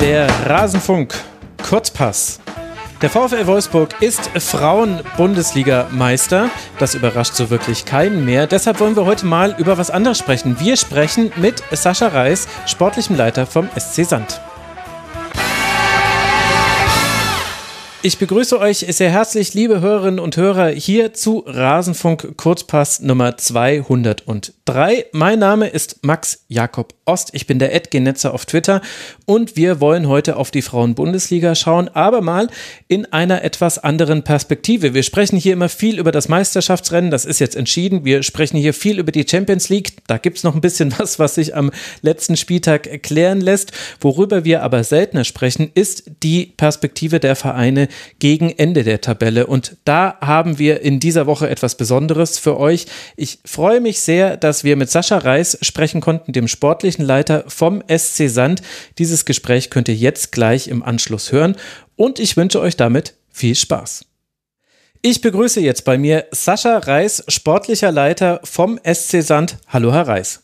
Der Rasenfunk Kurzpass. Der VfL Wolfsburg ist Frauen-Bundesliga-Meister. Das überrascht so wirklich keinen mehr. Deshalb wollen wir heute mal über was anderes sprechen. Wir sprechen mit Sascha Reis, sportlichem Leiter vom SC Sand. Ich begrüße euch sehr herzlich, liebe Hörerinnen und Hörer, hier zu Rasenfunk Kurzpass Nummer 203. Mein Name ist Max Jakob Ost. Ich bin der Edgenetzer auf Twitter und wir wollen heute auf die Frauen-Bundesliga schauen, aber mal in einer etwas anderen Perspektive. Wir sprechen hier immer viel über das Meisterschaftsrennen, das ist jetzt entschieden. Wir sprechen hier viel über die Champions League. Da gibt es noch ein bisschen was, was sich am letzten Spieltag erklären lässt. Worüber wir aber seltener sprechen, ist die Perspektive der Vereine, gegen Ende der Tabelle. Und da haben wir in dieser Woche etwas Besonderes für euch. Ich freue mich sehr, dass wir mit Sascha Reis sprechen konnten, dem sportlichen Leiter vom SC Sand. Dieses Gespräch könnt ihr jetzt gleich im Anschluss hören. Und ich wünsche euch damit viel Spaß. Ich begrüße jetzt bei mir Sascha Reis, sportlicher Leiter vom SC Sand. Hallo, Herr Reis.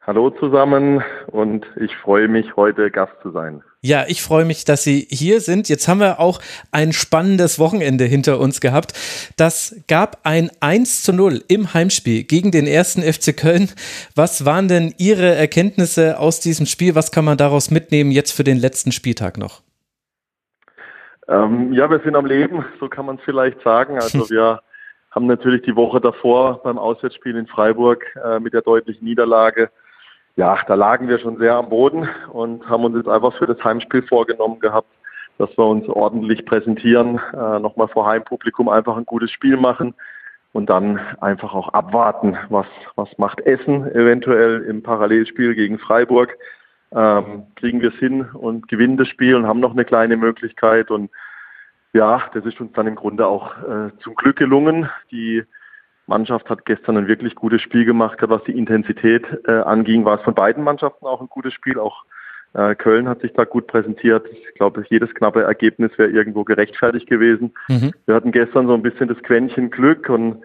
Hallo zusammen und ich freue mich, heute Gast zu sein. Ja, ich freue mich, dass Sie hier sind. Jetzt haben wir auch ein spannendes Wochenende hinter uns gehabt. Das gab ein 1 zu 0 im Heimspiel gegen den ersten FC Köln. Was waren denn Ihre Erkenntnisse aus diesem Spiel? Was kann man daraus mitnehmen jetzt für den letzten Spieltag noch? Ähm, ja, wir sind am Leben, so kann man es vielleicht sagen. Also wir haben natürlich die Woche davor beim Auswärtsspiel in Freiburg äh, mit der deutlichen Niederlage ja, da lagen wir schon sehr am Boden und haben uns jetzt einfach für das Heimspiel vorgenommen gehabt, dass wir uns ordentlich präsentieren, äh, nochmal vor Heimpublikum einfach ein gutes Spiel machen und dann einfach auch abwarten, was, was macht Essen eventuell im Parallelspiel gegen Freiburg. Ähm, kriegen wir es hin und gewinnen das Spiel und haben noch eine kleine Möglichkeit und ja, das ist uns dann im Grunde auch äh, zum Glück gelungen. Die Mannschaft hat gestern ein wirklich gutes Spiel gemacht, was die Intensität äh, anging, war es von beiden Mannschaften auch ein gutes Spiel. Auch äh, Köln hat sich da gut präsentiert. Ich glaube, jedes knappe Ergebnis wäre irgendwo gerechtfertigt gewesen. Mhm. Wir hatten gestern so ein bisschen das Quäntchen Glück und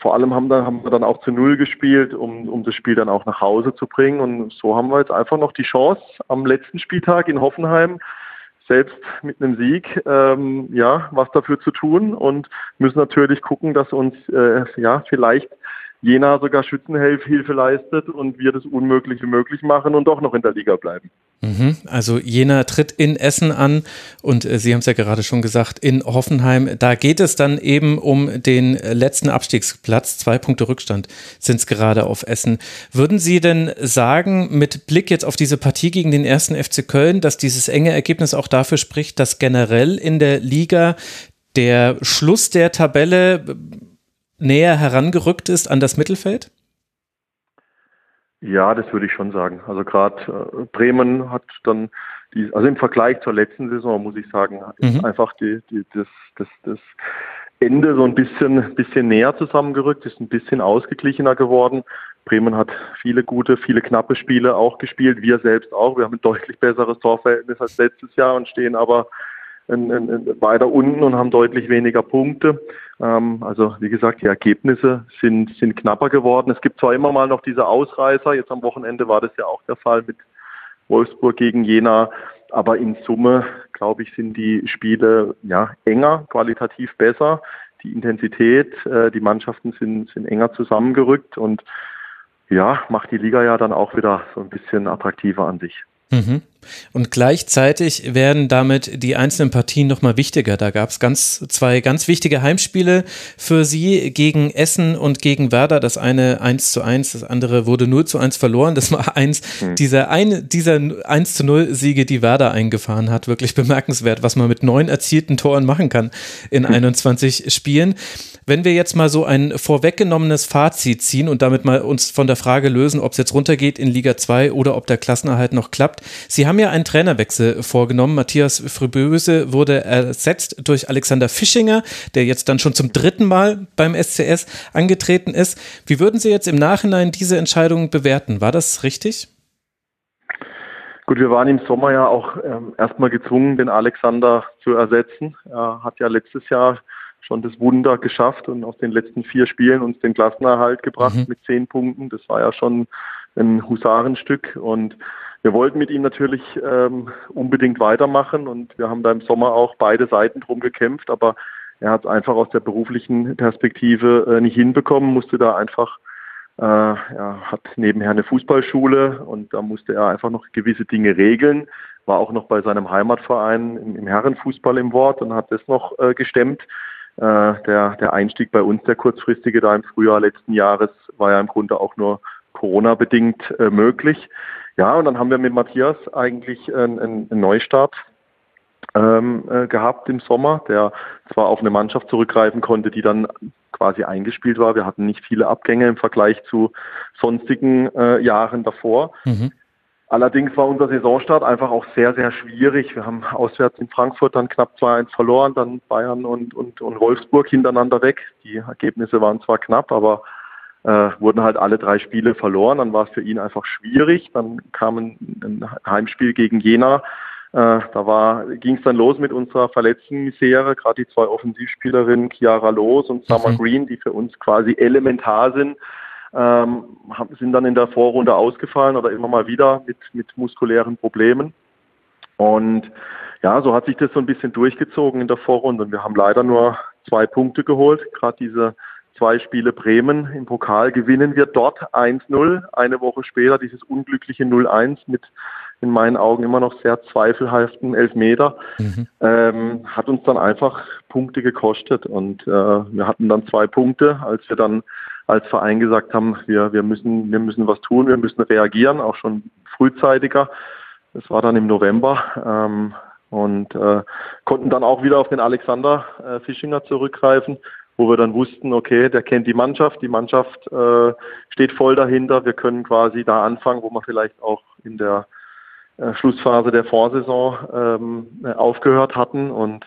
vor allem haben, da, haben wir dann auch zu Null gespielt, um, um das Spiel dann auch nach Hause zu bringen. Und so haben wir jetzt einfach noch die Chance am letzten Spieltag in Hoffenheim selbst mit einem Sieg ähm, ja was dafür zu tun und müssen natürlich gucken, dass uns äh, ja vielleicht Jena sogar Schützenhilfe leistet und wir das Unmögliche möglich machen und doch noch in der Liga bleiben. Mhm. Also Jena tritt in Essen an und äh, Sie haben es ja gerade schon gesagt, in Hoffenheim. Da geht es dann eben um den letzten Abstiegsplatz. Zwei Punkte Rückstand sind es gerade auf Essen. Würden Sie denn sagen, mit Blick jetzt auf diese Partie gegen den ersten FC Köln, dass dieses enge Ergebnis auch dafür spricht, dass generell in der Liga der Schluss der Tabelle näher herangerückt ist an das Mittelfeld? Ja, das würde ich schon sagen. Also gerade äh, Bremen hat dann die, also im Vergleich zur letzten Saison muss ich sagen, mhm. einfach die, die, das, das, das Ende so ein bisschen, bisschen näher zusammengerückt, ist ein bisschen ausgeglichener geworden. Bremen hat viele gute, viele knappe Spiele auch gespielt, wir selbst auch. Wir haben ein deutlich besseres Torverhältnis als letztes Jahr und stehen aber in, in, in weiter unten und haben deutlich weniger Punkte. Ähm, also wie gesagt, die Ergebnisse sind, sind knapper geworden. Es gibt zwar immer mal noch diese Ausreißer, jetzt am Wochenende war das ja auch der Fall mit Wolfsburg gegen Jena, aber in Summe, glaube ich, sind die Spiele ja enger, qualitativ besser. Die Intensität, äh, die Mannschaften sind, sind enger zusammengerückt und ja, macht die Liga ja dann auch wieder so ein bisschen attraktiver an sich. Mhm. Und gleichzeitig werden damit die einzelnen Partien nochmal wichtiger. Da gab es ganz, zwei ganz wichtige Heimspiele für sie gegen Essen und gegen Werder. Das eine 1 zu 1, das andere wurde 0 zu 1 verloren. Das war eins mhm. dieser, eine, dieser 1 zu 0 Siege, die Werder eingefahren hat. Wirklich bemerkenswert, was man mit neun erzielten Toren machen kann in 21 Spielen. Wenn wir jetzt mal so ein vorweggenommenes Fazit ziehen und damit mal uns von der Frage lösen, ob es jetzt runtergeht in Liga 2 oder ob der Klassenerhalt noch klappt. Sie haben ja einen Trainerwechsel vorgenommen. Matthias Friböse wurde ersetzt durch Alexander Fischinger, der jetzt dann schon zum dritten Mal beim SCS angetreten ist. Wie würden Sie jetzt im Nachhinein diese Entscheidung bewerten? War das richtig? Gut, wir waren im Sommer ja auch ähm, erstmal gezwungen, den Alexander zu ersetzen. Er hat ja letztes Jahr schon das Wunder geschafft und aus den letzten vier Spielen uns den Klassenerhalt gebracht mhm. mit zehn Punkten. Das war ja schon ein Husarenstück und wir wollten mit ihm natürlich ähm, unbedingt weitermachen und wir haben da im Sommer auch beide Seiten drum gekämpft, aber er hat es einfach aus der beruflichen Perspektive äh, nicht hinbekommen, musste da einfach, äh, er hat nebenher eine Fußballschule und da musste er einfach noch gewisse Dinge regeln, war auch noch bei seinem Heimatverein im, im Herrenfußball im Wort und hat das noch äh, gestemmt. Äh, der, der Einstieg bei uns, der kurzfristige da im Frühjahr letzten Jahres, war ja im Grunde auch nur Corona-bedingt äh, möglich. Ja, und dann haben wir mit Matthias eigentlich einen, einen Neustart ähm, äh, gehabt im Sommer, der zwar auf eine Mannschaft zurückgreifen konnte, die dann quasi eingespielt war. Wir hatten nicht viele Abgänge im Vergleich zu sonstigen äh, Jahren davor. Mhm. Allerdings war unser Saisonstart einfach auch sehr, sehr schwierig. Wir haben auswärts in Frankfurt dann knapp 2-1 verloren, dann Bayern und, und, und Wolfsburg hintereinander weg. Die Ergebnisse waren zwar knapp, aber äh, wurden halt alle drei Spiele verloren. Dann war es für ihn einfach schwierig. Dann kam ein, ein Heimspiel gegen Jena. Äh, da ging es dann los mit unserer verletzten Misere, gerade die zwei Offensivspielerinnen Chiara Loos und Summer mhm. Green, die für uns quasi elementar sind, ähm, sind dann in der Vorrunde ausgefallen oder immer mal wieder mit, mit muskulären Problemen. Und ja, so hat sich das so ein bisschen durchgezogen in der Vorrunde. Und wir haben leider nur zwei Punkte geholt. Gerade diese zwei Spiele Bremen im Pokal gewinnen wir dort 1-0. Eine Woche später dieses unglückliche 0-1 mit in meinen Augen immer noch sehr zweifelhaften Elfmeter. Mhm. Ähm, hat uns dann einfach Punkte gekostet. Und äh, wir hatten dann zwei Punkte, als wir dann als Verein gesagt haben, wir, wir, müssen, wir müssen was tun, wir müssen reagieren, auch schon frühzeitiger. Das war dann im November. Ähm, und äh, konnten dann auch wieder auf den Alexander äh, Fischinger zurückgreifen, wo wir dann wussten, okay, der kennt die Mannschaft, die Mannschaft äh, steht voll dahinter, wir können quasi da anfangen, wo wir vielleicht auch in der äh, Schlussphase der Vorsaison ähm, aufgehört hatten. Und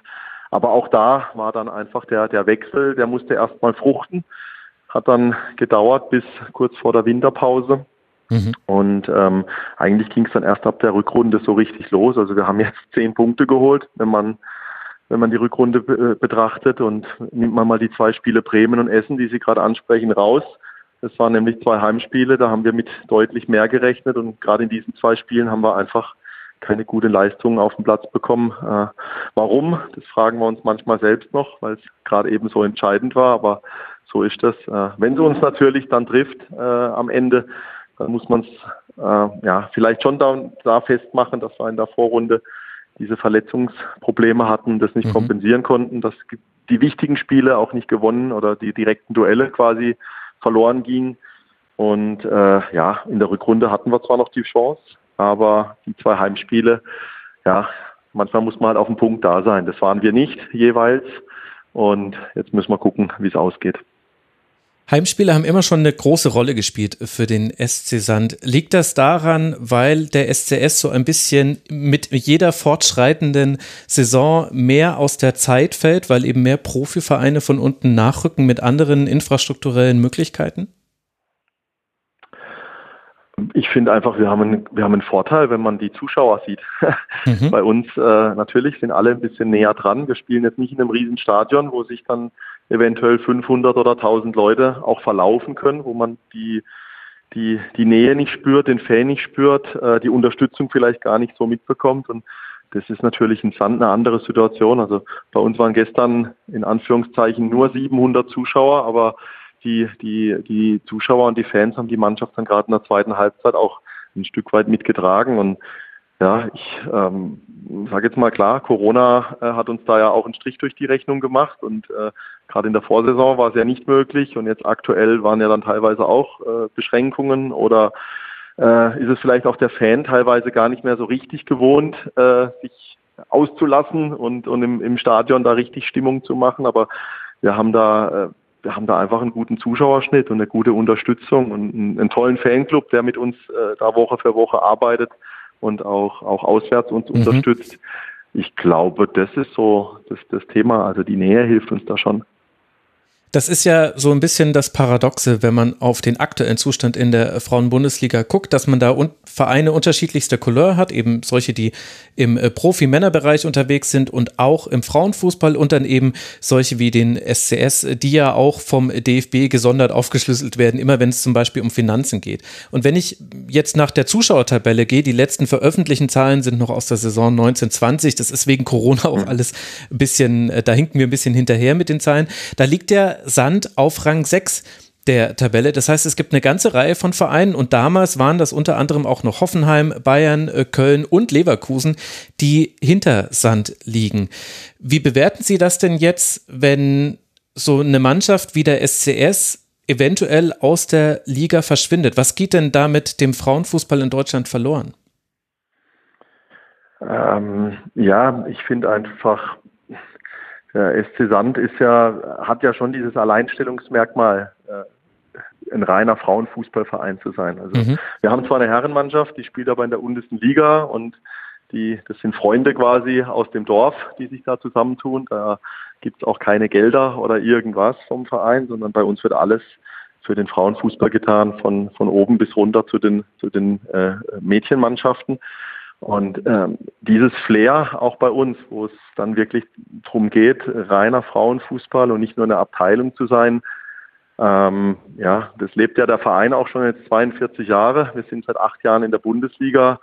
aber auch da war dann einfach der, der Wechsel, der musste erstmal fruchten hat dann gedauert bis kurz vor der Winterpause. Mhm. Und ähm, eigentlich ging es dann erst ab der Rückrunde so richtig los. Also wir haben jetzt zehn Punkte geholt, wenn man wenn man die Rückrunde äh, betrachtet und nimmt man mal die zwei Spiele Bremen und Essen, die Sie gerade ansprechen, raus. Das waren nämlich zwei Heimspiele, da haben wir mit deutlich mehr gerechnet und gerade in diesen zwei Spielen haben wir einfach keine gute Leistung auf den Platz bekommen. Äh, warum? Das fragen wir uns manchmal selbst noch, weil es gerade eben so entscheidend war. Aber so ist das. Äh, wenn sie uns natürlich dann trifft äh, am Ende, dann muss man es äh, ja vielleicht schon da, da, festmachen, dass wir in der Vorrunde diese Verletzungsprobleme hatten, das nicht mhm. kompensieren konnten, dass die wichtigen Spiele auch nicht gewonnen oder die direkten Duelle quasi verloren gingen. Und äh, ja, in der Rückrunde hatten wir zwar noch die Chance, aber die zwei Heimspiele, ja, manchmal muss man halt auf den Punkt da sein. Das waren wir nicht jeweils. Und jetzt müssen wir gucken, wie es ausgeht. Heimspiele haben immer schon eine große Rolle gespielt für den SC Sand. Liegt das daran, weil der SCS so ein bisschen mit jeder fortschreitenden Saison mehr aus der Zeit fällt, weil eben mehr Profivereine von unten nachrücken mit anderen infrastrukturellen Möglichkeiten? Ich finde einfach, wir haben, einen, wir haben einen Vorteil, wenn man die Zuschauer sieht. Mhm. Bei uns äh, natürlich sind alle ein bisschen näher dran. Wir spielen jetzt nicht in einem riesen Stadion, wo sich dann eventuell 500 oder 1000 Leute auch verlaufen können, wo man die, die, die Nähe nicht spürt, den Fan nicht spürt, äh, die Unterstützung vielleicht gar nicht so mitbekommt. Und das ist natürlich in Sand eine andere Situation. Also bei uns waren gestern in Anführungszeichen nur 700 Zuschauer, aber die, die, die Zuschauer und die Fans haben die Mannschaft dann gerade in der zweiten Halbzeit auch ein Stück weit mitgetragen. Und ja, ich ähm, sage jetzt mal klar, Corona äh, hat uns da ja auch einen Strich durch die Rechnung gemacht und äh, gerade in der Vorsaison war es ja nicht möglich und jetzt aktuell waren ja dann teilweise auch äh, Beschränkungen oder äh, ist es vielleicht auch der Fan teilweise gar nicht mehr so richtig gewohnt, äh, sich auszulassen und, und im, im Stadion da richtig Stimmung zu machen, aber wir haben da äh, wir haben da einfach einen guten Zuschauerschnitt und eine gute Unterstützung und einen, einen tollen Fanclub, der mit uns äh, da Woche für Woche arbeitet und auch, auch auswärts uns mhm. unterstützt. Ich glaube, das ist so das, das Thema. Also die Nähe hilft uns da schon. Das ist ja so ein bisschen das Paradoxe, wenn man auf den aktuellen Zustand in der Frauenbundesliga guckt, dass man da Vereine unterschiedlichster Couleur hat, eben solche, die im äh, Profi-Männerbereich unterwegs sind und auch im Frauenfußball und dann eben solche wie den SCS, die ja auch vom DFB gesondert aufgeschlüsselt werden, immer wenn es zum Beispiel um Finanzen geht. Und wenn ich jetzt nach der Zuschauertabelle gehe, die letzten veröffentlichten Zahlen sind noch aus der Saison 1920, das ist wegen Corona auch mhm. alles ein bisschen, äh, da hinken wir ein bisschen hinterher mit den Zahlen, da liegt der Sand auf Rang 6 der Tabelle. Das heißt, es gibt eine ganze Reihe von Vereinen und damals waren das unter anderem auch noch Hoffenheim, Bayern, äh, Köln und Leverkusen, die hinter Sand liegen. Wie bewerten Sie das denn jetzt, wenn so eine Mannschaft wie der SCS eventuell aus der Liga verschwindet? Was geht denn da mit dem Frauenfußball in Deutschland verloren? Ähm, ja, ich finde einfach, der SC Sand ist ja, hat ja schon dieses Alleinstellungsmerkmal, äh, ein reiner Frauenfußballverein zu sein. Also mhm. wir haben zwar eine Herrenmannschaft, die spielt aber in der untersten Liga und die, das sind Freunde quasi aus dem Dorf, die sich da zusammentun. Da gibt es auch keine Gelder oder irgendwas vom Verein, sondern bei uns wird alles für den Frauenfußball getan, von, von oben bis runter zu den, zu den äh, Mädchenmannschaften. Und ähm, dieses Flair auch bei uns, wo es dann wirklich darum geht, reiner Frauenfußball und nicht nur eine Abteilung zu sein, ähm, ja, das lebt ja der Verein auch schon jetzt 42 Jahre. Wir sind seit acht Jahren in der Bundesliga.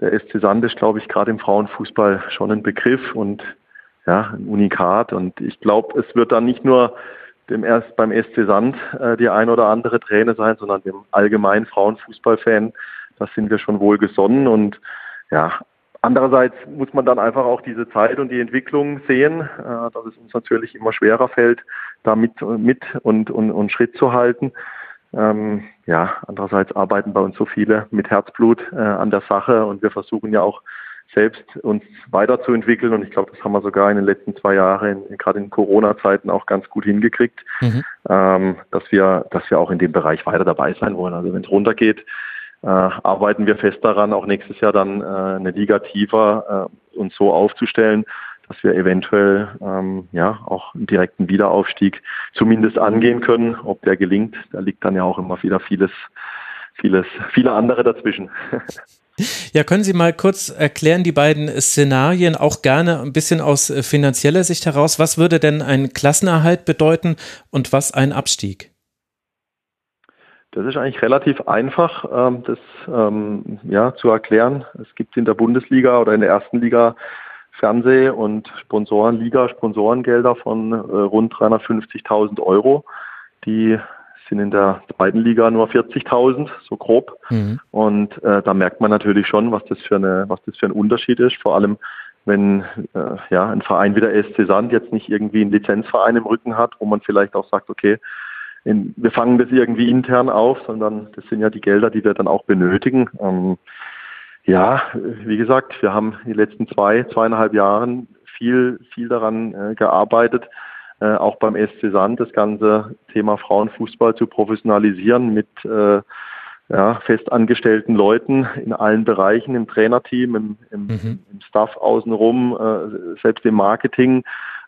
Der SC Sand ist, glaube ich, gerade im Frauenfußball schon ein Begriff und ja, ein Unikat. Und ich glaube, es wird dann nicht nur dem erst beim SC Sand äh, die ein oder andere Träne sein, sondern dem allgemeinen Frauenfußballfan. Das sind wir schon wohl gesonnen und ja, andererseits muss man dann einfach auch diese Zeit und die Entwicklung sehen, äh, dass es uns natürlich immer schwerer fällt, da mit, mit und, und, und Schritt zu halten. Ähm, ja, andererseits arbeiten bei uns so viele mit Herzblut äh, an der Sache und wir versuchen ja auch selbst uns weiterzuentwickeln und ich glaube, das haben wir sogar in den letzten zwei Jahren, gerade in Corona-Zeiten auch ganz gut hingekriegt, mhm. ähm, dass wir, dass wir auch in dem Bereich weiter dabei sein wollen. Also wenn es runtergeht, äh, arbeiten wir fest daran, auch nächstes Jahr dann äh, eine Liga tiefer äh, uns so aufzustellen, dass wir eventuell ähm, ja auch einen direkten Wiederaufstieg zumindest angehen können. Ob der gelingt, da liegt dann ja auch immer wieder vieles, vieles, viele andere dazwischen. Ja, können Sie mal kurz erklären, die beiden Szenarien, auch gerne ein bisschen aus äh, finanzieller Sicht heraus. Was würde denn ein Klassenerhalt bedeuten und was ein Abstieg? Das ist eigentlich relativ einfach, ähm, das ähm, ja, zu erklären. Es gibt in der Bundesliga oder in der ersten Liga Fernseh- und Sponsorenliga Sponsorengelder von äh, rund 350.000 Euro. Die sind in der zweiten Liga nur 40.000, so grob. Mhm. Und äh, da merkt man natürlich schon, was das für eine, was das für ein Unterschied ist. Vor allem, wenn äh, ja ein Verein wie der SC Sand jetzt nicht irgendwie einen Lizenzverein im Rücken hat, wo man vielleicht auch sagt, okay, in, wir fangen das irgendwie intern auf, sondern das sind ja die Gelder, die wir dann auch benötigen. Ähm, ja, wie gesagt, wir haben die letzten zwei, zweieinhalb Jahren viel, viel daran äh, gearbeitet, äh, auch beim SC Sand das ganze Thema Frauenfußball zu professionalisieren mit äh, ja, festangestellten Leuten in allen Bereichen, im Trainerteam, im, im, mhm. im Staff außenrum, äh, selbst im Marketing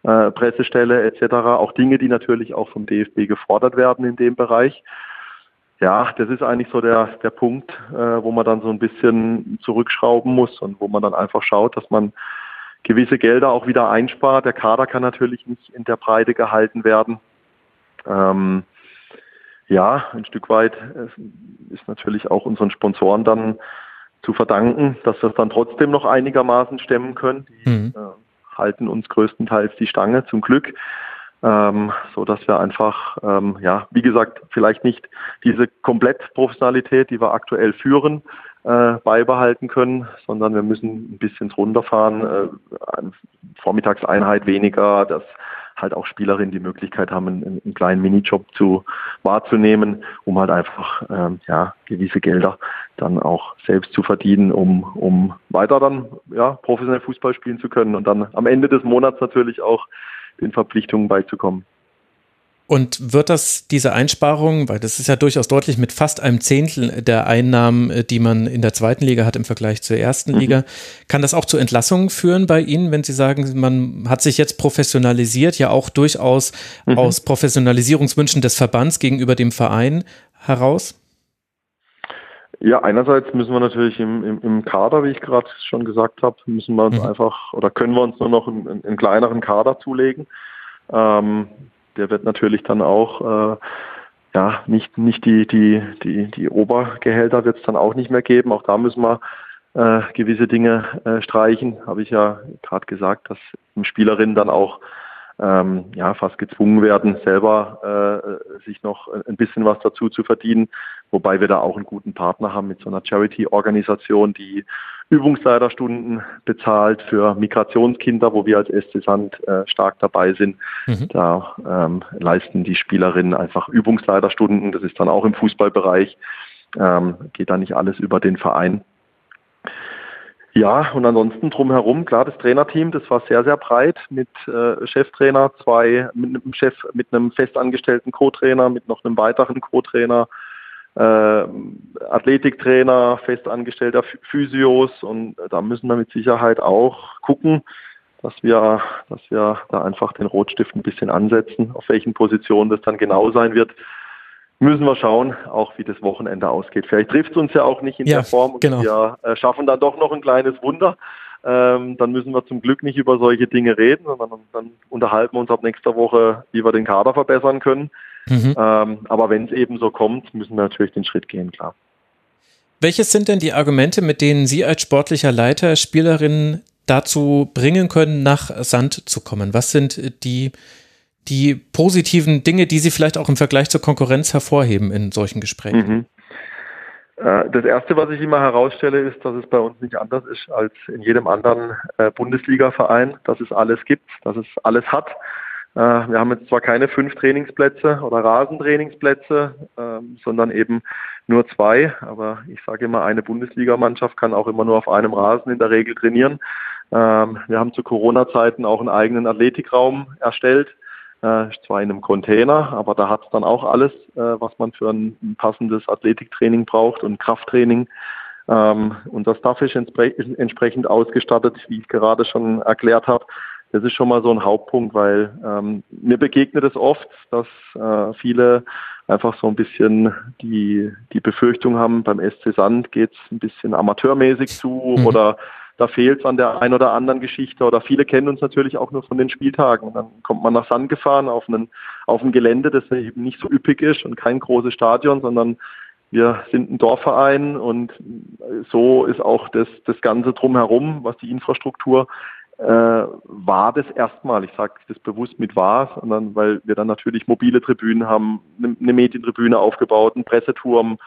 äh, Pressestelle etc. Auch Dinge, die natürlich auch vom DFB gefordert werden in dem Bereich. Ja, das ist eigentlich so der, der Punkt, äh, wo man dann so ein bisschen zurückschrauben muss und wo man dann einfach schaut, dass man gewisse Gelder auch wieder einspart. Der Kader kann natürlich nicht in der Breite gehalten werden. Ähm, ja, ein Stück weit äh, ist natürlich auch unseren Sponsoren dann zu verdanken, dass wir es dann trotzdem noch einigermaßen stemmen können. Die äh, halten uns größtenteils die Stange, zum Glück. Ähm, so dass wir einfach, ähm, ja, wie gesagt, vielleicht nicht diese Komplettprofessionalität, die wir aktuell führen, äh, beibehalten können, sondern wir müssen ein bisschen runterfahren, äh, Vormittagseinheit weniger, dass halt auch Spielerinnen die Möglichkeit haben, einen, einen kleinen Minijob zu wahrzunehmen, um halt einfach ähm, ja, gewisse Gelder dann auch selbst zu verdienen, um, um weiter dann ja, professionell Fußball spielen zu können und dann am Ende des Monats natürlich auch den Verpflichtungen beizukommen. Und wird das diese Einsparung, weil das ist ja durchaus deutlich mit fast einem Zehntel der Einnahmen, äh, die man in der zweiten Liga hat im Vergleich zur ersten mhm. Liga, kann das auch zu Entlassungen führen bei Ihnen, wenn Sie sagen, man hat sich jetzt professionalisiert, ja auch durchaus mhm. aus Professionalisierungswünschen des Verbands gegenüber dem Verein heraus? Ja, einerseits müssen wir natürlich im, im, im Kader, wie ich gerade schon gesagt habe, müssen wir uns mhm. einfach oder können wir uns nur noch einen, einen kleineren Kader zulegen. Ähm, der wird natürlich dann auch äh, ja nicht nicht die die die die Obergehälter wird es dann auch nicht mehr geben. Auch da müssen wir äh, gewisse Dinge äh, streichen. Habe ich ja gerade gesagt, dass Spielerinnen dann auch ähm, ja fast gezwungen werden, selber äh, sich noch ein bisschen was dazu zu verdienen. Wobei wir da auch einen guten Partner haben mit so einer Charity-Organisation, die Übungsleiterstunden bezahlt für Migrationskinder, wo wir als SC Sand äh, stark dabei sind. Mhm. Da ähm, leisten die Spielerinnen einfach Übungsleiterstunden. Das ist dann auch im Fußballbereich. Ähm, geht da nicht alles über den Verein. Ja, und ansonsten drumherum, klar, das Trainerteam, das war sehr, sehr breit mit äh, Cheftrainer, zwei, mit einem Chef, mit einem festangestellten Co-Trainer, mit noch einem weiteren Co-Trainer, äh, Athletiktrainer, festangestellter Physios und da müssen wir mit Sicherheit auch gucken, dass wir, dass wir da einfach den Rotstift ein bisschen ansetzen, auf welchen Positionen das dann genau sein wird. Müssen wir schauen, auch wie das Wochenende ausgeht. Vielleicht trifft es uns ja auch nicht in ja, der Form und genau. wir äh, schaffen dann doch noch ein kleines Wunder. Ähm, dann müssen wir zum Glück nicht über solche Dinge reden, sondern dann unterhalten wir uns ab nächster Woche, wie wir den Kader verbessern können. Mhm. Ähm, aber wenn es eben so kommt, müssen wir natürlich den Schritt gehen, klar. Welches sind denn die Argumente, mit denen Sie als sportlicher Leiter Spielerinnen dazu bringen können, nach Sand zu kommen? Was sind die, die positiven Dinge, die Sie vielleicht auch im Vergleich zur Konkurrenz hervorheben in solchen Gesprächen? Mhm. Äh, das Erste, was ich immer herausstelle, ist, dass es bei uns nicht anders ist als in jedem anderen äh, Bundesliga-Verein, dass es alles gibt, dass es alles hat. Äh, wir haben jetzt zwar keine fünf Trainingsplätze oder Rasentrainingsplätze, ähm, sondern eben nur zwei. Aber ich sage immer, eine Bundesligamannschaft kann auch immer nur auf einem Rasen in der Regel trainieren. Ähm, wir haben zu Corona-Zeiten auch einen eigenen Athletikraum erstellt. Äh, zwar in einem Container, aber da hat es dann auch alles, äh, was man für ein passendes Athletiktraining braucht und Krafttraining. Ähm, und das Staff ist entsprechend ausgestattet, wie ich gerade schon erklärt habe. Das ist schon mal so ein Hauptpunkt, weil ähm, mir begegnet es oft, dass äh, viele einfach so ein bisschen die, die Befürchtung haben, beim SC Sand geht es ein bisschen amateurmäßig zu mhm. oder da fehlt es an der einen oder anderen Geschichte. Oder viele kennen uns natürlich auch nur von den Spieltagen. Dann kommt man nach Sand gefahren auf, einen, auf ein Gelände, das eben nicht so üppig ist und kein großes Stadion, sondern wir sind ein Dorfverein. Und so ist auch das, das Ganze drumherum, was die Infrastruktur äh, war das erstmal, ich sage das bewusst mit war, sondern weil wir dann natürlich mobile Tribünen haben, eine Medientribüne aufgebaut, einen Presseturm,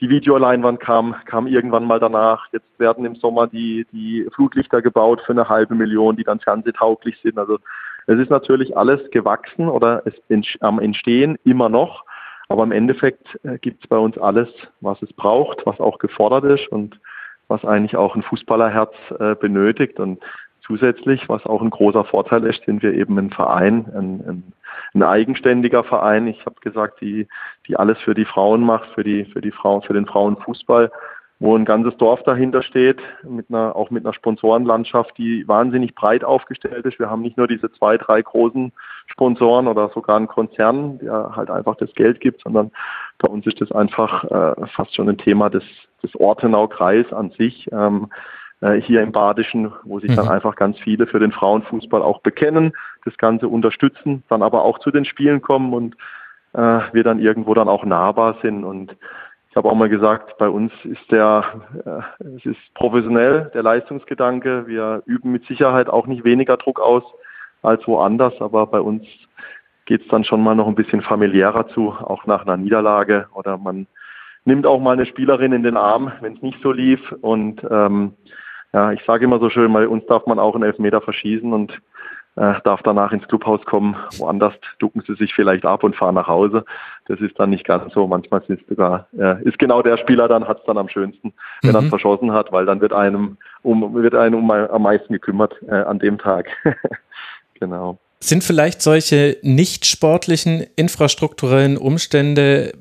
die Videoleinwand kam, kam irgendwann mal danach. Jetzt werden im Sommer die, die Flutlichter gebaut für eine halbe Million, die dann fernsehtauglich sind. Also es ist natürlich alles gewachsen oder es am Entstehen immer noch. Aber im Endeffekt äh, gibt es bei uns alles, was es braucht, was auch gefordert ist und was eigentlich auch ein Fußballerherz äh, benötigt. Und Zusätzlich, was auch ein großer Vorteil ist, sind wir eben ein Verein, ein, ein, ein eigenständiger Verein. Ich habe gesagt, die, die alles für die Frauen macht, für die, für die Frauen, für den Frauenfußball, wo ein ganzes Dorf dahinter steht, mit einer, auch mit einer Sponsorenlandschaft, die wahnsinnig breit aufgestellt ist. Wir haben nicht nur diese zwei, drei großen Sponsoren oder sogar einen Konzern, der halt einfach das Geld gibt, sondern bei uns ist das einfach äh, fast schon ein Thema des, des Ortenau-Kreis an sich. Ähm, äh, hier im Badischen, wo sich dann mhm. einfach ganz viele für den Frauenfußball auch bekennen, das Ganze unterstützen, dann aber auch zu den Spielen kommen und äh, wir dann irgendwo dann auch nahbar sind. Und ich habe auch mal gesagt, bei uns ist der, äh, es ist professionell, der Leistungsgedanke. Wir üben mit Sicherheit auch nicht weniger Druck aus als woanders, aber bei uns geht es dann schon mal noch ein bisschen familiärer zu, auch nach einer Niederlage oder man nimmt auch mal eine Spielerin in den Arm, wenn es nicht so lief und ähm, ja, ich sage immer so schön, bei uns darf man auch einen Elfmeter verschießen und äh, darf danach ins Clubhaus kommen. Woanders ducken sie sich vielleicht ab und fahren nach Hause. Das ist dann nicht ganz so. Manchmal ist sogar, äh, ist genau der Spieler dann, hat es dann am schönsten, wenn mhm. er es verschossen hat, weil dann wird einem um, wird einem um am meisten gekümmert äh, an dem Tag. genau. Sind vielleicht solche nicht sportlichen infrastrukturellen Umstände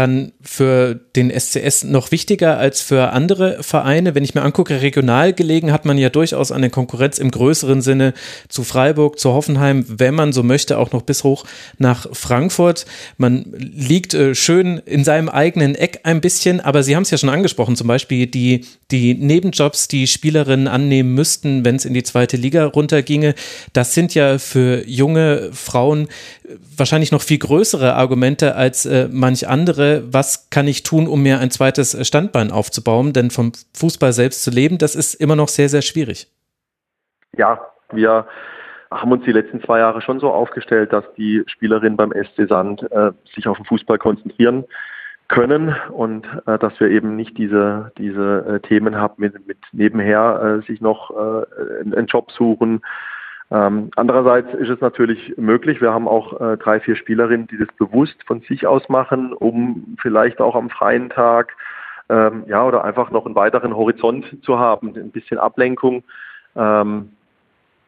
dann für den SCS noch wichtiger als für andere Vereine? Wenn ich mir angucke, regional gelegen hat man ja durchaus eine Konkurrenz im größeren Sinne zu Freiburg, zu Hoffenheim, wenn man so möchte, auch noch bis hoch nach Frankfurt. Man liegt äh, schön in seinem eigenen Eck ein bisschen, aber Sie haben es ja schon angesprochen, zum Beispiel die, die Nebenjobs, die Spielerinnen annehmen müssten, wenn es in die zweite Liga runterginge. Das sind ja für junge Frauen wahrscheinlich noch viel größere Argumente als äh, manch andere. Was kann ich tun, um mir ein zweites Standbein aufzubauen? Denn vom Fußball selbst zu leben, das ist immer noch sehr, sehr schwierig. Ja, wir haben uns die letzten zwei Jahre schon so aufgestellt, dass die Spielerinnen beim SC Sand äh, sich auf den Fußball konzentrieren können und äh, dass wir eben nicht diese diese äh, Themen haben mit, mit nebenher äh, sich noch äh, einen Job suchen, ähm, andererseits ist es natürlich möglich, wir haben auch äh, drei, vier Spielerinnen, die das bewusst von sich aus machen, um vielleicht auch am freien Tag ähm, ja oder einfach noch einen weiteren Horizont zu haben, ein bisschen Ablenkung. Ähm,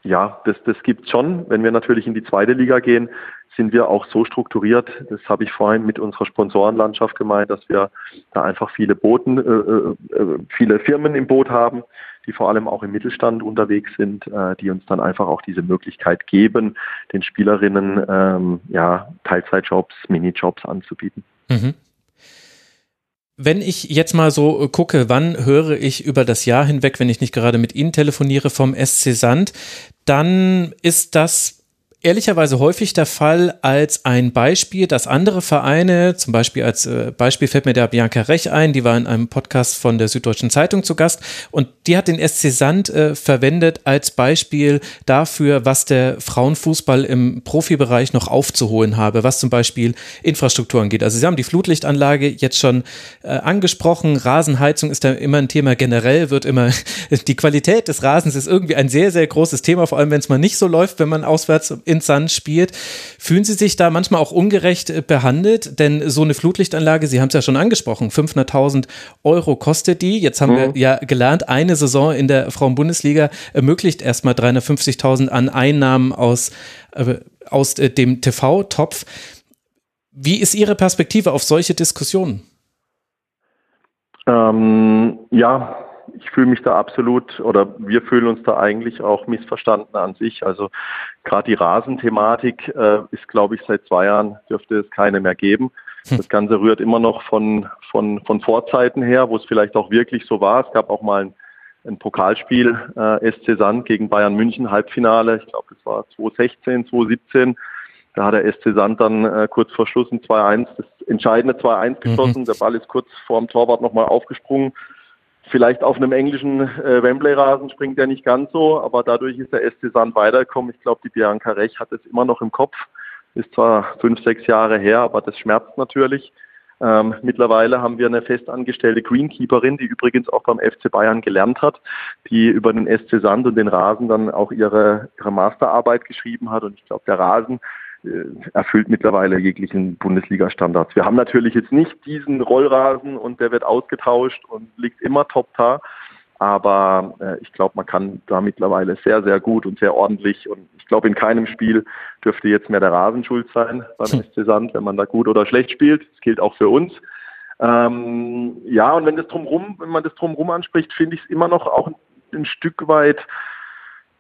ja, das, das gibt schon. Wenn wir natürlich in die zweite Liga gehen, sind wir auch so strukturiert, das habe ich vorhin mit unserer Sponsorenlandschaft gemeint, dass wir da einfach viele Booten, äh, äh, äh, viele Firmen im Boot haben, die vor allem auch im Mittelstand unterwegs sind, äh, die uns dann einfach auch diese Möglichkeit geben, den Spielerinnen ähm, ja, Teilzeitjobs, Minijobs anzubieten. Mhm. Wenn ich jetzt mal so gucke, wann höre ich über das Jahr hinweg, wenn ich nicht gerade mit Ihnen telefoniere vom SC Sand, dann ist das ehrlicherweise häufig der Fall als ein Beispiel, dass andere Vereine, zum Beispiel als äh, Beispiel fällt mir der Bianca Rech ein, die war in einem Podcast von der Süddeutschen Zeitung zu Gast und die hat den SC Sand äh, verwendet als Beispiel dafür, was der Frauenfußball im Profibereich noch aufzuholen habe, was zum Beispiel Infrastruktur angeht. Also sie haben die Flutlichtanlage jetzt schon äh, angesprochen, Rasenheizung ist da immer ein Thema generell, wird immer, die Qualität des Rasens ist irgendwie ein sehr, sehr großes Thema, vor allem wenn es mal nicht so läuft, wenn man auswärts in Sand spielt. Fühlen Sie sich da manchmal auch ungerecht äh, behandelt? Denn so eine Flutlichtanlage, Sie haben es ja schon angesprochen, 500.000 Euro kostet die. Jetzt haben mhm. wir ja gelernt, eine Saison in der Frauenbundesliga ermöglicht erstmal 350.000 an Einnahmen aus, äh, aus äh, dem TV-Topf. Wie ist Ihre Perspektive auf solche Diskussionen? Ähm, ja, ich fühle mich da absolut oder wir fühlen uns da eigentlich auch missverstanden an sich. Also gerade die Rasenthematik äh, ist, glaube ich, seit zwei Jahren dürfte es keine mehr geben. Hm. Das Ganze rührt immer noch von, von, von Vorzeiten her, wo es vielleicht auch wirklich so war. Es gab auch mal ein, ein Pokalspiel äh, SC Sand gegen Bayern München, Halbfinale. Ich glaube, das war 2016, 2017. Da hat der SC Sand dann äh, kurz vor Schluss ein 2-1, das entscheidende 2-1 mhm. geschossen. Mhm. Der Ball ist kurz vor dem Torwart nochmal aufgesprungen Vielleicht auf einem englischen äh, Wembley-Rasen springt er nicht ganz so, aber dadurch ist der SC Sand weitergekommen. Ich glaube, die Bianca Rech hat es immer noch im Kopf. Ist zwar fünf, sechs Jahre her, aber das schmerzt natürlich. Ähm, mittlerweile haben wir eine festangestellte Greenkeeperin, die übrigens auch beim FC Bayern gelernt hat, die über den SC Sand und den Rasen dann auch ihre, ihre Masterarbeit geschrieben hat. Und ich glaube, der Rasen erfüllt mittlerweile jeglichen Bundesliga-Standards. Wir haben natürlich jetzt nicht diesen Rollrasen und der wird ausgetauscht und liegt immer top da. Aber äh, ich glaube, man kann da mittlerweile sehr, sehr gut und sehr ordentlich und ich glaube, in keinem Spiel dürfte jetzt mehr der Rasen schuld sein beim hm. SC Sand, wenn man da gut oder schlecht spielt. Das gilt auch für uns. Ähm, ja, und wenn das drumrum, wenn man das drumrum anspricht, finde ich es immer noch auch ein, ein Stück weit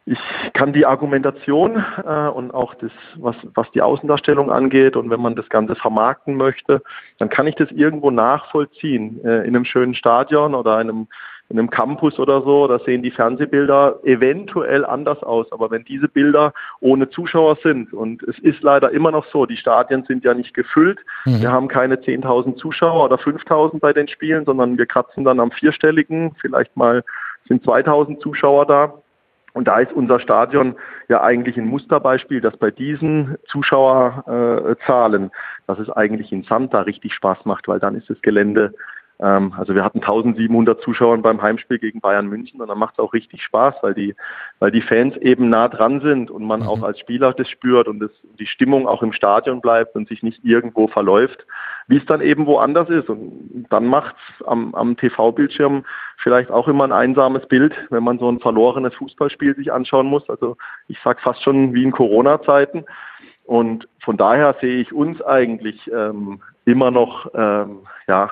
ich kann die Argumentation äh, und auch das, was, was die Außendarstellung angeht und wenn man das Ganze vermarkten möchte, dann kann ich das irgendwo nachvollziehen. Äh, in einem schönen Stadion oder einem, in einem Campus oder so, da sehen die Fernsehbilder eventuell anders aus. Aber wenn diese Bilder ohne Zuschauer sind, und es ist leider immer noch so, die Stadien sind ja nicht gefüllt, mhm. wir haben keine 10.000 Zuschauer oder 5.000 bei den Spielen, sondern wir kratzen dann am vierstelligen, vielleicht mal sind 2.000 Zuschauer da und da ist unser Stadion ja eigentlich ein Musterbeispiel, dass bei diesen Zuschauerzahlen, dass es eigentlich in Santa richtig Spaß macht, weil dann ist das Gelände, also wir hatten 1700 Zuschauer beim Heimspiel gegen Bayern München und dann macht es auch richtig Spaß, weil die, weil die Fans eben nah dran sind und man mhm. auch als Spieler das spürt und das, die Stimmung auch im Stadion bleibt und sich nicht irgendwo verläuft wie es dann eben woanders ist. Und dann macht es am, am TV-Bildschirm vielleicht auch immer ein einsames Bild, wenn man so ein verlorenes Fußballspiel sich anschauen muss. Also ich sag fast schon wie in Corona-Zeiten. Und von daher sehe ich uns eigentlich ähm, immer noch ähm, ja,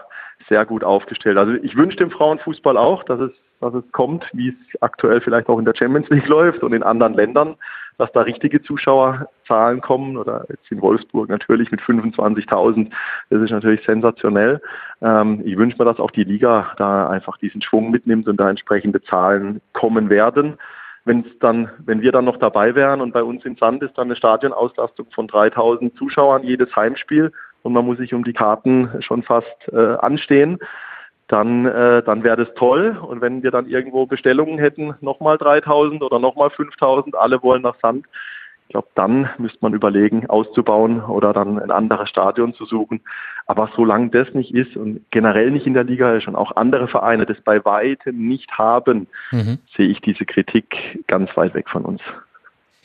sehr gut aufgestellt. Also ich wünsche dem Frauenfußball auch, dass es, dass es kommt, wie es aktuell vielleicht auch in der Champions League läuft und in anderen Ländern, dass da richtige Zuschauerzahlen kommen oder jetzt in Wolfsburg natürlich mit 25.000. Das ist natürlich sensationell. Ähm, ich wünsche mir, dass auch die Liga da einfach diesen Schwung mitnimmt und da entsprechende Zahlen kommen werden wenn es dann, wenn wir dann noch dabei wären und bei uns in Sand ist dann eine Stadionauslastung von 3000 Zuschauern jedes Heimspiel und man muss sich um die Karten schon fast äh, anstehen, dann, äh, dann wäre das toll. Und wenn wir dann irgendwo Bestellungen hätten, nochmal 3000 oder nochmal 5000, alle wollen nach Sand, ich glaube, dann müsste man überlegen, auszubauen oder dann ein anderes Stadion zu suchen. Aber solange das nicht ist und generell nicht in der Liga ist und auch andere Vereine das bei weitem nicht haben, mhm. sehe ich diese Kritik ganz weit weg von uns.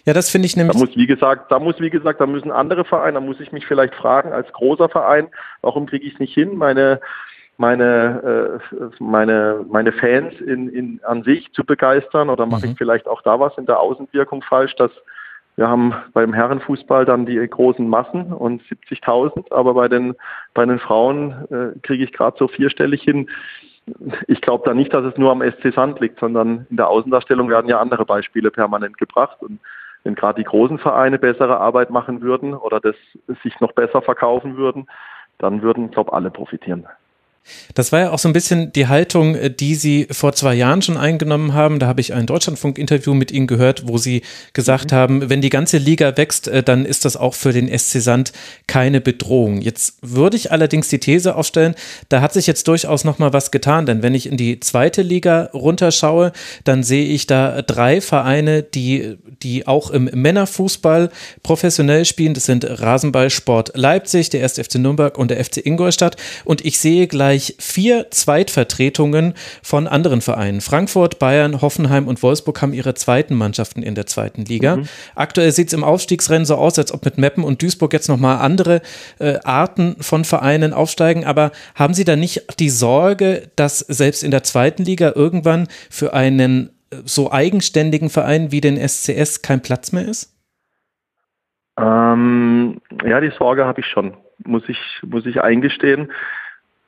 Ja, das finde ich nämlich. Da muss, wie gesagt, da muss, wie gesagt, da müssen andere Vereine, da muss ich mich vielleicht fragen, als großer Verein, warum kriege ich es nicht hin, meine, meine, äh, meine, meine Fans in, in, an sich zu begeistern oder mache mhm. ich vielleicht auch da was in der Außenwirkung falsch, dass wir haben beim Herrenfußball dann die großen Massen und 70.000, aber bei den, bei den Frauen äh, kriege ich gerade so vierstellig hin. Ich glaube da nicht, dass es nur am SC Sand liegt, sondern in der Außendarstellung werden ja andere Beispiele permanent gebracht. Und wenn gerade die großen Vereine bessere Arbeit machen würden oder das sich noch besser verkaufen würden, dann würden, glaube alle profitieren. Das war ja auch so ein bisschen die Haltung, äh, die Sie vor zwei Jahren schon eingenommen haben. Da habe ich ein Deutschlandfunk-Interview mit Ihnen gehört, wo Sie gesagt mhm. haben, wenn die ganze Liga wächst, äh, dann ist das auch für den SC Sand keine Bedrohung. Jetzt würde ich allerdings die These aufstellen, da hat sich jetzt durchaus noch mal was getan, denn wenn ich in die zweite Liga runterschaue, dann sehe ich da drei Vereine, die, die auch im Männerfußball professionell spielen. Das sind Rasenballsport Leipzig, der 1. FC Nürnberg und der FC Ingolstadt. Und ich sehe gleich gleich vier Zweitvertretungen von anderen Vereinen. Frankfurt, Bayern, Hoffenheim und Wolfsburg haben ihre zweiten Mannschaften in der zweiten Liga. Mhm. Aktuell sieht es im Aufstiegsrennen so aus, als ob mit Meppen und Duisburg jetzt nochmal andere äh, Arten von Vereinen aufsteigen. Aber haben Sie da nicht die Sorge, dass selbst in der zweiten Liga irgendwann für einen äh, so eigenständigen Verein wie den SCS kein Platz mehr ist? Ähm, ja, die Sorge habe ich schon, muss ich, muss ich eingestehen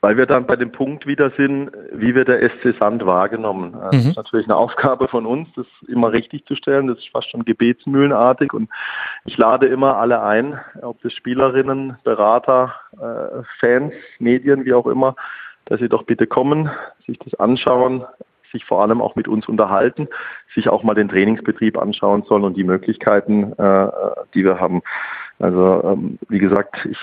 weil wir dann bei dem Punkt wieder sind, wie wir der SC Sand wahrgenommen. Das mhm. ist natürlich eine Aufgabe von uns, das immer richtig zu stellen. Das ist fast schon gebetsmühlenartig und ich lade immer alle ein, ob das Spielerinnen, Berater, äh, Fans, Medien, wie auch immer, dass sie doch bitte kommen, sich das anschauen, sich vor allem auch mit uns unterhalten, sich auch mal den Trainingsbetrieb anschauen sollen und die Möglichkeiten, äh, die wir haben. Also ähm, wie gesagt, ich,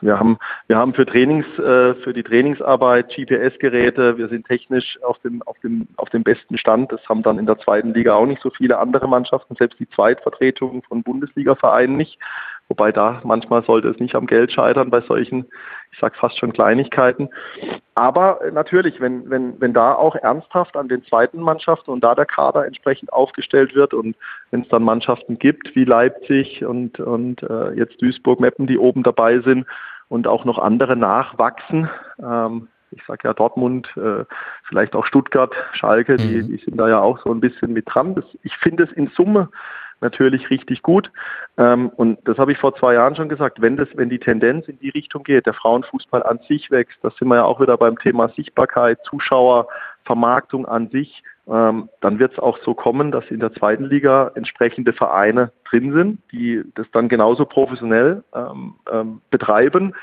wir haben wir haben für Trainings äh, für die Trainingsarbeit GPS-Geräte. Wir sind technisch auf dem auf dem auf dem besten Stand. Das haben dann in der zweiten Liga auch nicht so viele andere Mannschaften, selbst die Zweitvertretungen von Bundesliga-Vereinen nicht. Wobei da manchmal sollte es nicht am Geld scheitern bei solchen, ich sag fast schon Kleinigkeiten. Aber natürlich, wenn, wenn, wenn da auch ernsthaft an den zweiten Mannschaften und da der Kader entsprechend aufgestellt wird und wenn es dann Mannschaften gibt wie Leipzig und, und äh, jetzt Duisburg, Meppen, die oben dabei sind und auch noch andere nachwachsen, ähm, ich sage ja Dortmund, äh, vielleicht auch Stuttgart, Schalke, die, mhm. die sind da ja auch so ein bisschen mit dran. Das, ich finde es in Summe natürlich richtig gut. Ähm, und das habe ich vor zwei Jahren schon gesagt, wenn das, wenn die Tendenz in die Richtung geht, der Frauenfußball an sich wächst, das sind wir ja auch wieder beim Thema Sichtbarkeit, Zuschauer, Vermarktung an sich, ähm, dann wird es auch so kommen, dass in der zweiten Liga entsprechende Vereine drin sind, die das dann genauso professionell ähm, betreiben.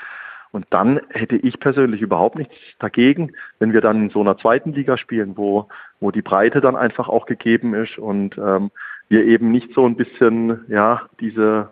Und dann hätte ich persönlich überhaupt nichts dagegen, wenn wir dann in so einer zweiten Liga spielen, wo, wo die Breite dann einfach auch gegeben ist und ähm, wir eben nicht so ein bisschen, ja, diese,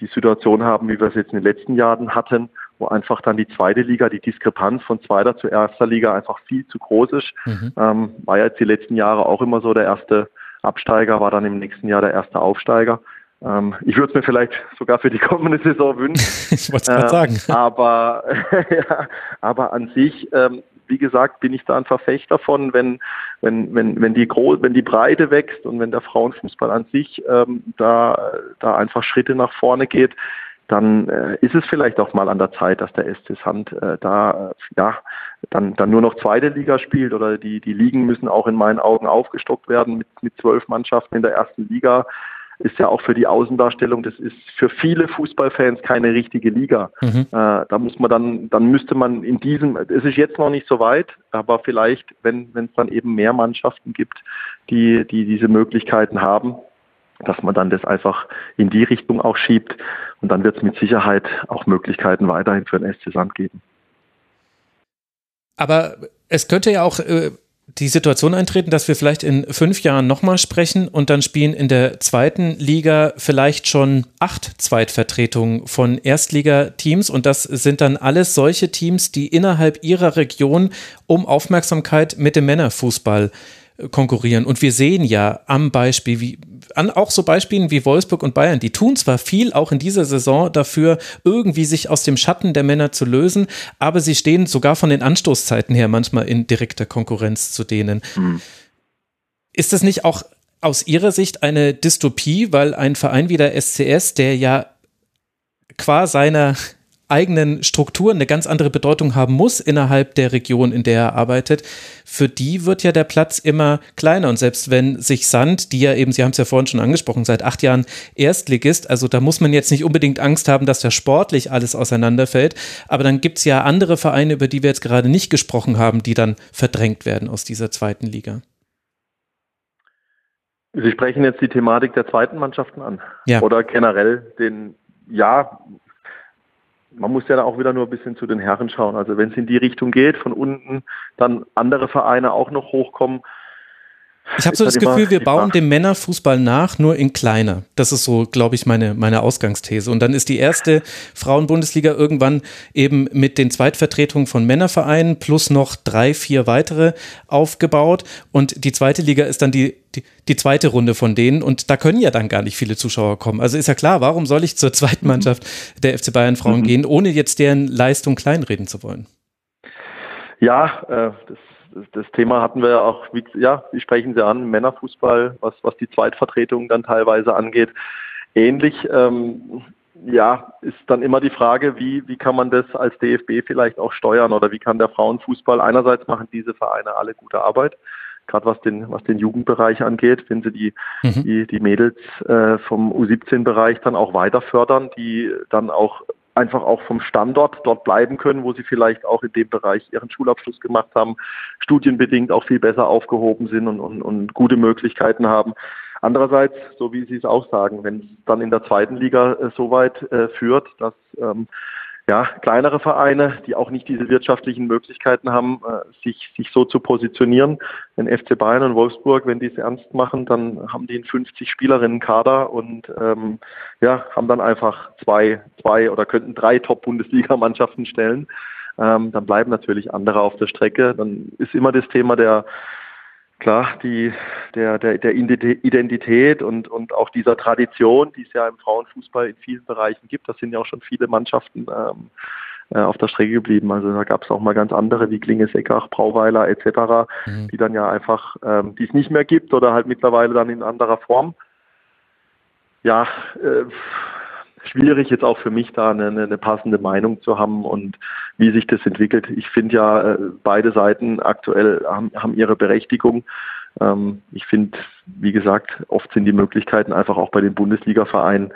die Situation haben, wie wir es jetzt in den letzten Jahren hatten, wo einfach dann die zweite Liga, die Diskrepanz von zweiter zu erster Liga einfach viel zu groß ist. Mhm. Ähm, war ja jetzt die letzten Jahre auch immer so, der erste Absteiger war dann im nächsten Jahr der erste Aufsteiger. Ähm, ich würde es mir vielleicht sogar für die kommende Saison wünschen. ich wollte es gerade ähm, sagen. Aber, ja, aber an sich ähm, wie gesagt, bin ich da ein Verfechter von, wenn, wenn, wenn, wenn, die, Gro wenn die Breite wächst und wenn der Frauenfußball an sich ähm, da, da einfach Schritte nach vorne geht. dann äh, ist es vielleicht auch mal an der Zeit, dass der SC Sand äh, da äh, ja dann dann nur noch zweite Liga spielt oder die die Ligen müssen auch in meinen Augen aufgestockt werden mit mit zwölf Mannschaften in der ersten Liga ist ja auch für die Außendarstellung, das ist für viele Fußballfans keine richtige Liga. Mhm. Äh, da muss man dann, dann müsste man in diesem, es ist jetzt noch nicht so weit, aber vielleicht, wenn es dann eben mehr Mannschaften gibt, die, die diese Möglichkeiten haben, dass man dann das einfach in die Richtung auch schiebt. Und dann wird es mit Sicherheit auch Möglichkeiten weiterhin für den SC Sand geben. Aber es könnte ja auch äh, die Situation eintreten, dass wir vielleicht in fünf Jahren nochmal sprechen und dann spielen in der zweiten Liga vielleicht schon acht Zweitvertretungen von Erstligateams und das sind dann alles solche Teams, die innerhalb ihrer Region um Aufmerksamkeit mit dem Männerfußball konkurrieren. Und wir sehen ja am Beispiel, wie, an auch so Beispielen wie Wolfsburg und Bayern, die tun zwar viel auch in dieser Saison dafür, irgendwie sich aus dem Schatten der Männer zu lösen, aber sie stehen sogar von den Anstoßzeiten her manchmal in direkter Konkurrenz zu denen. Mhm. Ist das nicht auch aus Ihrer Sicht eine Dystopie, weil ein Verein wie der SCS, der ja qua seiner eigenen Strukturen eine ganz andere Bedeutung haben muss innerhalb der Region, in der er arbeitet, für die wird ja der Platz immer kleiner. Und selbst wenn sich Sand, die ja eben, Sie haben es ja vorhin schon angesprochen, seit acht Jahren Erstligist, also da muss man jetzt nicht unbedingt Angst haben, dass da sportlich alles auseinanderfällt. Aber dann gibt es ja andere Vereine, über die wir jetzt gerade nicht gesprochen haben, die dann verdrängt werden aus dieser zweiten Liga. Sie sprechen jetzt die Thematik der zweiten Mannschaften an. Ja. Oder generell den, ja, man muss ja auch wieder nur ein bisschen zu den Herren schauen. Also wenn es in die Richtung geht, von unten dann andere Vereine auch noch hochkommen. Ich habe so das Gefühl, wir bauen dem Männerfußball nach, nur in kleiner. Das ist so, glaube ich, meine, meine Ausgangsthese. Und dann ist die erste Frauenbundesliga irgendwann eben mit den Zweitvertretungen von Männervereinen plus noch drei, vier weitere aufgebaut. Und die zweite Liga ist dann die die, die zweite Runde von denen und da können ja dann gar nicht viele Zuschauer kommen. Also ist ja klar, warum soll ich zur zweiten. Mannschaft der FC Bayern Frauen mhm. gehen, ohne jetzt deren Leistung kleinreden zu wollen? Ja, äh, das, das, Thema hatten wir ja auch, wie, ja, wie sprechen Sie an, Männerfußball, was, was die Zweitvertretung dann teilweise angeht. Ähnlich, ähm, ja, ist dann immer die Frage, wie, wie kann man das als DFB vielleicht auch steuern oder wie kann der Frauenfußball einerseits machen diese Vereine alle gute Arbeit, gerade was den, was den Jugendbereich angeht, wenn sie die, mhm. die, die Mädels äh, vom U17-Bereich dann auch weiter fördern, die dann auch einfach auch vom Standort dort bleiben können, wo sie vielleicht auch in dem Bereich ihren Schulabschluss gemacht haben, studienbedingt auch viel besser aufgehoben sind und, und, und gute Möglichkeiten haben. Andererseits, so wie Sie es auch sagen, wenn es dann in der zweiten Liga äh, so weit äh, führt, dass ähm, ja, kleinere Vereine, die auch nicht diese wirtschaftlichen Möglichkeiten haben, äh, sich, sich so zu positionieren. Wenn FC Bayern und Wolfsburg, wenn die es ernst machen, dann haben die einen 50 Spielerinnen Kader und ähm, ja, haben dann einfach zwei, zwei oder könnten drei Top-Bundesliga-Mannschaften stellen. Ähm, dann bleiben natürlich andere auf der Strecke. Dann ist immer das Thema der klar, die, der, der, der Identität und, und auch dieser Tradition, die es ja im Frauenfußball in vielen Bereichen gibt, das sind ja auch schon viele Mannschaften ähm, äh, auf der Strecke geblieben. Also da gab es auch mal ganz andere wie Klingeseckach, Brauweiler etc., mhm. die dann ja einfach, ähm, die es nicht mehr gibt oder halt mittlerweile dann in anderer Form. Ja, äh, schwierig jetzt auch für mich da eine, eine, passende Meinung zu haben und wie sich das entwickelt. Ich finde ja, äh, beide Seiten aktuell haben, haben ihre Berechtigung. Ähm, ich finde, wie gesagt, oft sind die Möglichkeiten einfach auch bei den Bundesliga-Vereinen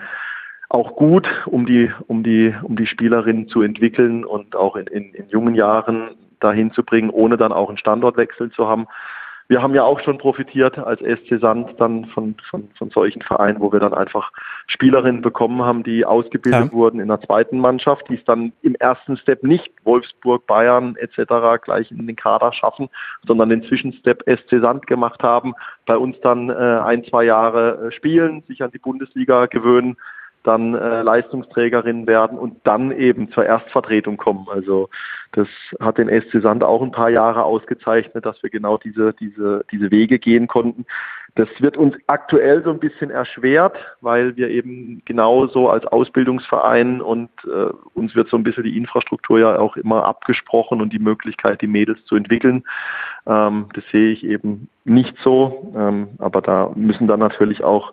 auch gut, um die, um die, um die Spielerinnen zu entwickeln und auch in, in, in jungen Jahren dahin zu bringen, ohne dann auch einen Standortwechsel zu haben wir haben ja auch schon profitiert als SC Sand dann von, von, von solchen Vereinen, wo wir dann einfach Spielerinnen bekommen haben, die ausgebildet ja. wurden in der zweiten Mannschaft, die es dann im ersten Step nicht Wolfsburg, Bayern etc. gleich in den Kader schaffen, sondern den Zwischenstep SC Sand gemacht haben, bei uns dann äh, ein, zwei Jahre äh, spielen, sich an die Bundesliga gewöhnen dann äh, Leistungsträgerin werden und dann eben zur Erstvertretung kommen. Also das hat den SC Sand auch ein paar Jahre ausgezeichnet, dass wir genau diese, diese, diese Wege gehen konnten. Das wird uns aktuell so ein bisschen erschwert, weil wir eben genauso als Ausbildungsverein und äh, uns wird so ein bisschen die Infrastruktur ja auch immer abgesprochen und die Möglichkeit, die Mädels zu entwickeln. Ähm, das sehe ich eben nicht so. Ähm, aber da müssen dann natürlich auch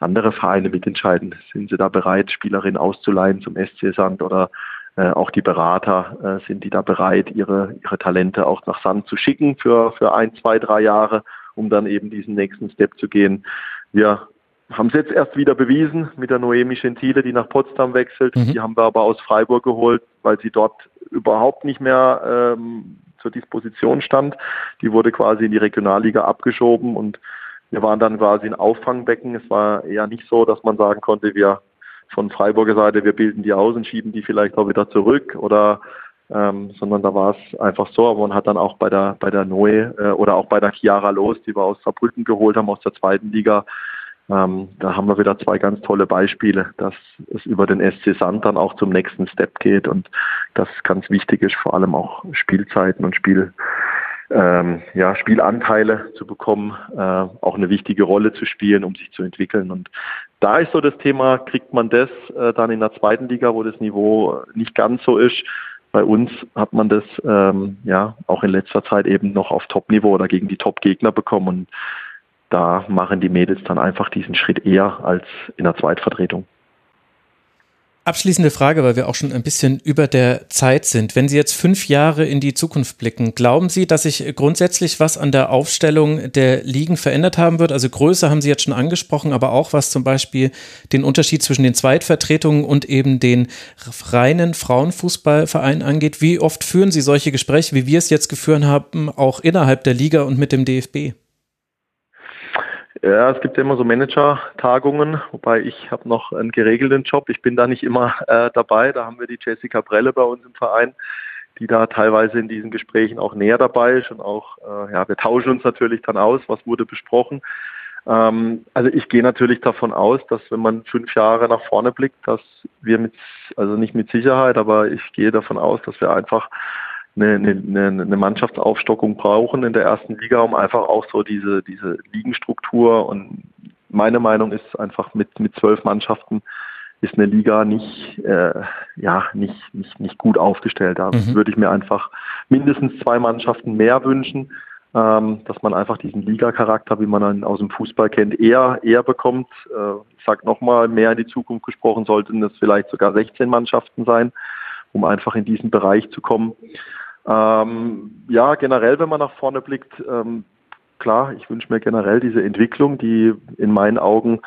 andere Vereine mitentscheiden. Sind sie da bereit, Spielerinnen auszuleihen zum SC Sand oder äh, auch die Berater äh, sind die da bereit, ihre, ihre Talente auch nach Sand zu schicken für, für ein, zwei, drei Jahre um dann eben diesen nächsten Step zu gehen. Wir haben es jetzt erst wieder bewiesen mit der Noemi Gentile, die nach Potsdam wechselt. Mhm. Die haben wir aber aus Freiburg geholt, weil sie dort überhaupt nicht mehr ähm, zur Disposition stand. Die wurde quasi in die Regionalliga abgeschoben und wir waren dann quasi ein Auffangbecken. Es war eher nicht so, dass man sagen konnte, wir von Freiburger Seite, wir bilden die aus und schieben die vielleicht auch wieder zurück oder ähm, sondern da war es einfach so, aber man hat dann auch bei der bei der Noe äh, oder auch bei der Chiara Los, die wir aus Saarbrücken geholt haben aus der zweiten Liga, ähm, da haben wir wieder zwei ganz tolle Beispiele, dass es über den SC Sand dann auch zum nächsten Step geht und das ganz wichtig ist, vor allem auch Spielzeiten und Spiel ähm, ja, Spielanteile zu bekommen, äh, auch eine wichtige Rolle zu spielen, um sich zu entwickeln. Und da ist so das Thema, kriegt man das äh, dann in der zweiten Liga, wo das Niveau nicht ganz so ist, bei uns hat man das ähm, ja auch in letzter Zeit eben noch auf Top-Niveau oder gegen die Top-Gegner bekommen. Und da machen die Mädels dann einfach diesen Schritt eher als in der Zweitvertretung. Abschließende Frage, weil wir auch schon ein bisschen über der Zeit sind. Wenn Sie jetzt fünf Jahre in die Zukunft blicken, glauben Sie, dass sich grundsätzlich was an der Aufstellung der Ligen verändert haben wird? Also Größe haben Sie jetzt schon angesprochen, aber auch was zum Beispiel den Unterschied zwischen den Zweitvertretungen und eben den reinen Frauenfußballvereinen angeht. Wie oft führen Sie solche Gespräche, wie wir es jetzt geführt haben, auch innerhalb der Liga und mit dem DFB? Ja, es gibt ja immer so Manager-Tagungen, wobei ich habe noch einen geregelten Job. Ich bin da nicht immer äh, dabei. Da haben wir die Jessica Brelle bei uns im Verein, die da teilweise in diesen Gesprächen auch näher dabei ist und auch, äh, ja, wir tauschen uns natürlich dann aus, was wurde besprochen. Ähm, also ich gehe natürlich davon aus, dass wenn man fünf Jahre nach vorne blickt, dass wir mit, also nicht mit Sicherheit, aber ich gehe davon aus, dass wir einfach eine, eine, eine Mannschaftsaufstockung brauchen in der ersten Liga, um einfach auch so diese, diese Ligenstruktur und meine Meinung ist einfach mit, mit zwölf Mannschaften ist eine Liga nicht, äh, ja, nicht, nicht, nicht gut aufgestellt. Da mhm. würde ich mir einfach mindestens zwei Mannschaften mehr wünschen, ähm, dass man einfach diesen Liga-Charakter, wie man ihn aus dem Fußball kennt, eher, eher bekommt. Äh, ich sage nochmal, mehr in die Zukunft gesprochen sollten es vielleicht sogar 16 Mannschaften sein, um einfach in diesen Bereich zu kommen. Ähm, ja, generell, wenn man nach vorne blickt, ähm, klar, ich wünsche mir generell diese Entwicklung, die in meinen Augen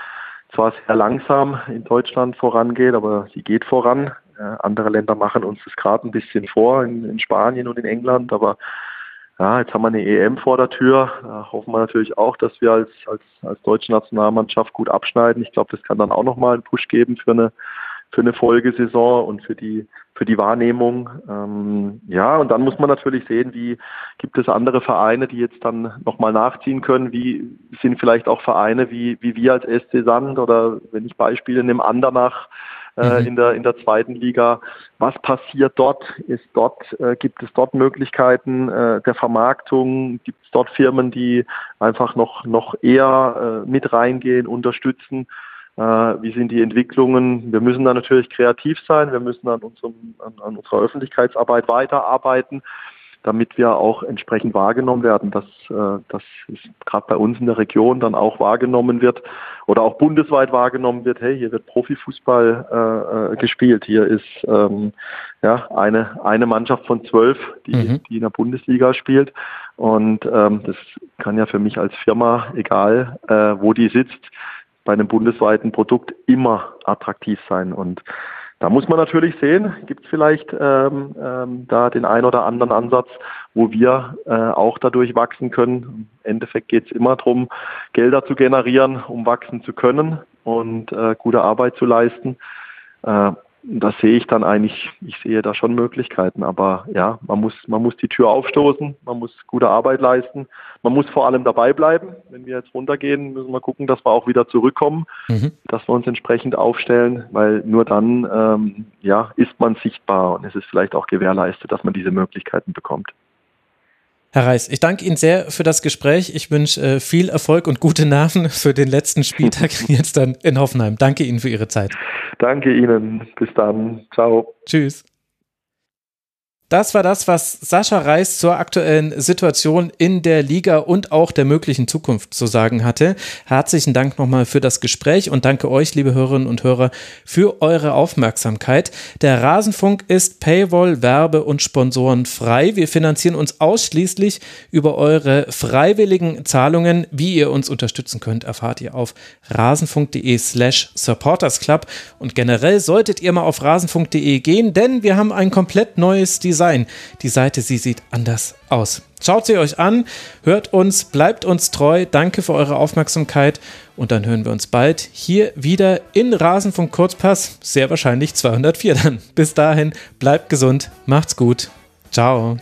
zwar sehr langsam in Deutschland vorangeht, aber sie geht voran. Äh, andere Länder machen uns das gerade ein bisschen vor, in, in, Spanien und in England, aber ja, jetzt haben wir eine EM vor der Tür. Da hoffen wir natürlich auch, dass wir als, als, als deutsche Nationalmannschaft gut abschneiden. Ich glaube, das kann dann auch nochmal einen Push geben für eine, für eine Folgesaison und für die für die Wahrnehmung. Ähm, ja, und dann muss man natürlich sehen, wie gibt es andere Vereine, die jetzt dann nochmal nachziehen können. Wie sind vielleicht auch Vereine wie, wie wir als SC Sand oder wenn ich Beispiele nehme, Andernach äh, mhm. in, der, in der zweiten Liga. Was passiert dort? Ist dort äh, gibt es dort Möglichkeiten äh, der Vermarktung? Gibt es dort Firmen, die einfach noch, noch eher äh, mit reingehen, unterstützen? Äh, wie sind die Entwicklungen. Wir müssen da natürlich kreativ sein, wir müssen an, unserem, an, an unserer Öffentlichkeitsarbeit weiterarbeiten, damit wir auch entsprechend wahrgenommen werden, dass äh, das gerade bei uns in der Region dann auch wahrgenommen wird oder auch bundesweit wahrgenommen wird, hey, hier wird Profifußball äh, äh gespielt, hier ist ähm, ja eine, eine Mannschaft von zwölf, die, mhm. die in der Bundesliga spielt. Und ähm, das kann ja für mich als Firma, egal äh, wo die sitzt, bei einem bundesweiten Produkt immer attraktiv sein. Und da muss man natürlich sehen, gibt es vielleicht ähm, ähm, da den ein oder anderen Ansatz, wo wir äh, auch dadurch wachsen können. Im Endeffekt geht es immer darum, Gelder zu generieren, um wachsen zu können und äh, gute Arbeit zu leisten. Äh, das sehe ich dann eigentlich, ich sehe da schon Möglichkeiten, aber ja, man muss, man muss die Tür aufstoßen, man muss gute Arbeit leisten, man muss vor allem dabei bleiben. Wenn wir jetzt runtergehen, müssen wir gucken, dass wir auch wieder zurückkommen, mhm. dass wir uns entsprechend aufstellen, weil nur dann ähm, ja, ist man sichtbar und es ist vielleicht auch gewährleistet, dass man diese Möglichkeiten bekommt. Herr Reis, ich danke Ihnen sehr für das Gespräch. Ich wünsche äh, viel Erfolg und gute Nerven für den letzten Spieltag jetzt dann in Hoffenheim. Danke Ihnen für Ihre Zeit. Danke Ihnen. Bis dann. Ciao. Tschüss. Das war das, was Sascha Reis zur aktuellen Situation in der Liga und auch der möglichen Zukunft zu sagen hatte. Herzlichen Dank nochmal für das Gespräch und danke euch, liebe Hörerinnen und Hörer, für eure Aufmerksamkeit. Der Rasenfunk ist Paywall, Werbe und Sponsoren frei. Wir finanzieren uns ausschließlich über eure freiwilligen Zahlungen. Wie ihr uns unterstützen könnt, erfahrt ihr auf rasenfunk.de slash supportersclub. Und generell solltet ihr mal auf rasenfunk.de gehen, denn wir haben ein komplett neues Design Design. Die Seite, sie sieht anders aus. Schaut sie euch an, hört uns, bleibt uns treu. Danke für eure Aufmerksamkeit und dann hören wir uns bald hier wieder in Rasenfunk Kurzpass, sehr wahrscheinlich 204 dann. Bis dahin, bleibt gesund, macht's gut. Ciao.